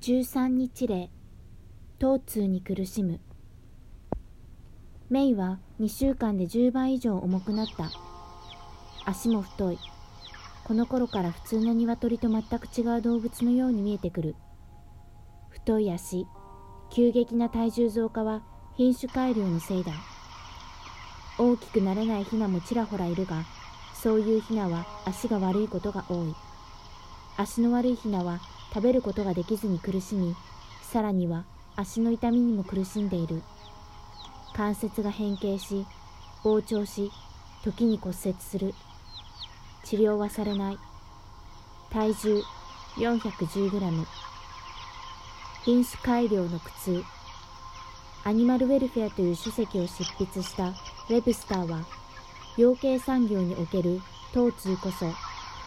13日例疼痛に苦しむ。メイは2週間で10倍以上重くなった。足も太い。この頃から普通の鶏と全く違う動物のように見えてくる。太い足。急激な体重増加は品種改良のせいだ。大きくなれないヒナもちらほらいるがそういうヒナは足が悪いことが多い。足の悪いヒナは食べることができずに苦しみさらには足の痛みにも苦しんでいる。関節が変形し膨張し時に骨折する。治療はされない。体重 410g 品種改良の苦痛。アニマルウェルフェアという書籍を執筆したウェブスターは養鶏産業における疼痛こそ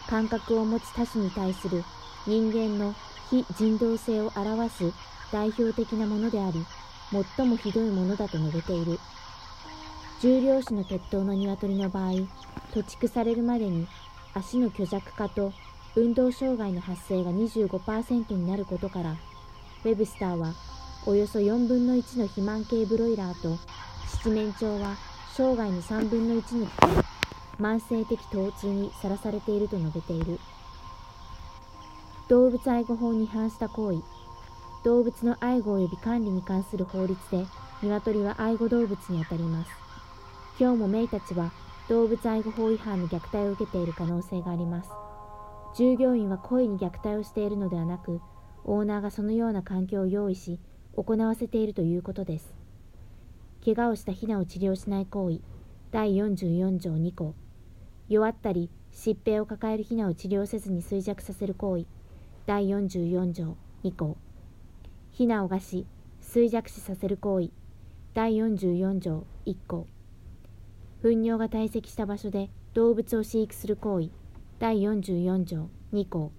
感覚を持つ他種に対する人間の非人道性を表す代表的なものであり最もひどいものだと述べている。重量子の血統の鶏の場合土畜されるまでに足の虚弱化と運動障害の発生が25%になることからウェブスターはおよそ4分の1の肥満系ブロイラーと七面鳥は生涯の3分の1に慢性的疼痛にさらされていると述べている。動物愛護法に違反した行為。動物の愛護及び管理に関する法律で鶏は愛護動物にあたります。今日もメイたちは動物愛護法違反の虐待を受けている可能性があります。従業員は故意に虐待をしているのではなくオーナーがそのような環境を用意し行わせているということです。怪我をしたヒナを治療しない行為。第44条2項。弱ったり疾病を抱えるヒナを治療せずに衰弱させる行為。第44条2項非難を餓し衰弱死させる行為。第44条1項糞尿が堆積した場所で動物を飼育する行為。第44条2項